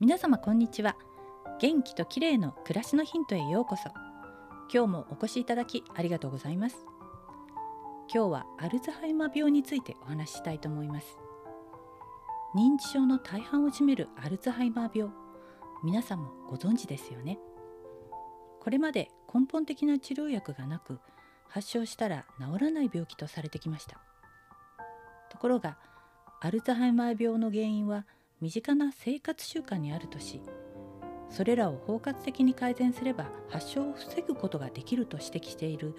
皆様こんにちは。元気と綺麗の暮らしのヒントへようこそ。今日もお越しいただきありがとうございます。今日はアルツハイマー病についてお話ししたいと思います。認知症の大半を占めるアルツハイマー病皆さんもご存知ですよね。これまで根本的な治療薬がなく発症したら治らない病気とされてきました。ところがアルツハイマー病の原因は身近な生活習慣にあるとしそれらを包括的に改善すれば発症を防ぐことができると指摘している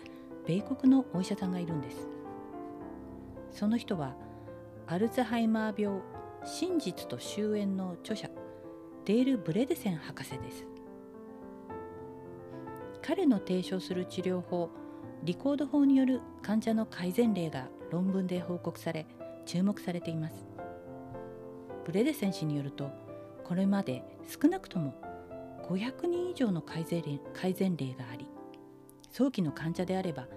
米国のお医者さんがいるんです。その人はアルツハイマー病真実と終焉の著者デール・ブレデセン博士です。彼の提唱する治療法リコード法による患者の改善例が論文で報告され注目されています。ブレデセン氏によるとこれまで少なくとも500人以上の改善例改善例があり早期の患者であれば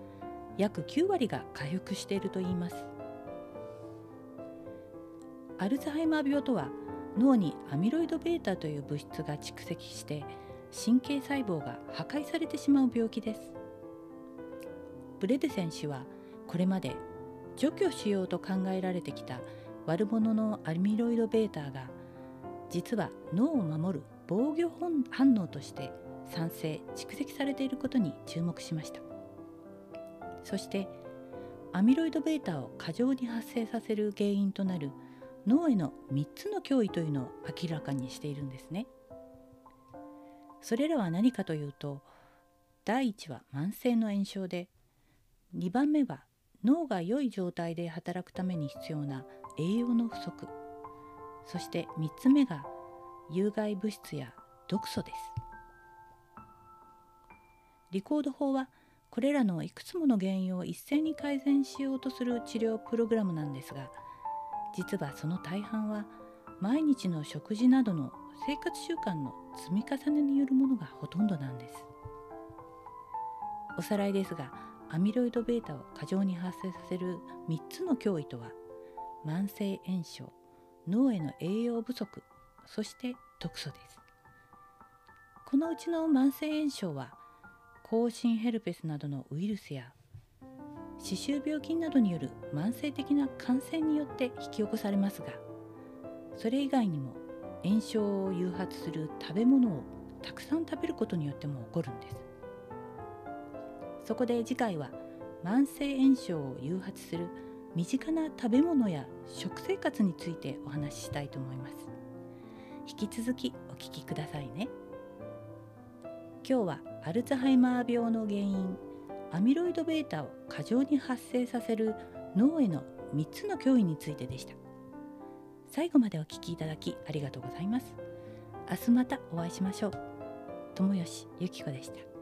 約9割が回復しているといいます。アルツハイマー病とは脳にアミロイド β という物質が蓄積して神経細胞が破壊されてしまう病気です。ブレデセン氏はこれまで除去しようと考えられてきた悪者のアミロイド β が実は脳を守る防御反応として酸性蓄積されていることに注目しました。そしてアミロイド β を過剰に発生させる原因となる脳への3つの脅威というのを明らかにしているんですね。それらは何かというと第1は慢性の炎症で2番目は脳が良い状態で働くために必要な栄養の不足。そして3つ目が有害物質や毒素です。リコード法はこれらのいくつもの原因を一斉に改善しようとする治療プログラムなんですが実はその大半は毎日の食事などの生活習慣の積み重ねによるものがほとんどなんです。おさらいですがアミロイド β を過剰に発生させる3つの脅威とは慢性炎症脳への栄養不足そして毒素です。このうちの慢性炎症は口唇ヘルペスなどのウイルスや歯周病菌などによる慢性的な感染によって引き起こされますがそれ以外にも炎症を誘発する食べ物をたくさん食べることによっても起こるんです。そこで次回は慢性炎症を誘発する身近な食べ物や食生活についてお話ししたいと思います。引き続きお聞きくださいね。今日はアルツハイマー病の原因アミロイド β を過剰に発生させる脳への3つの脅威についてでした。最後までお聞きいただきありがとうございます。明日またお会いしましょう。友吉ゆき子でした。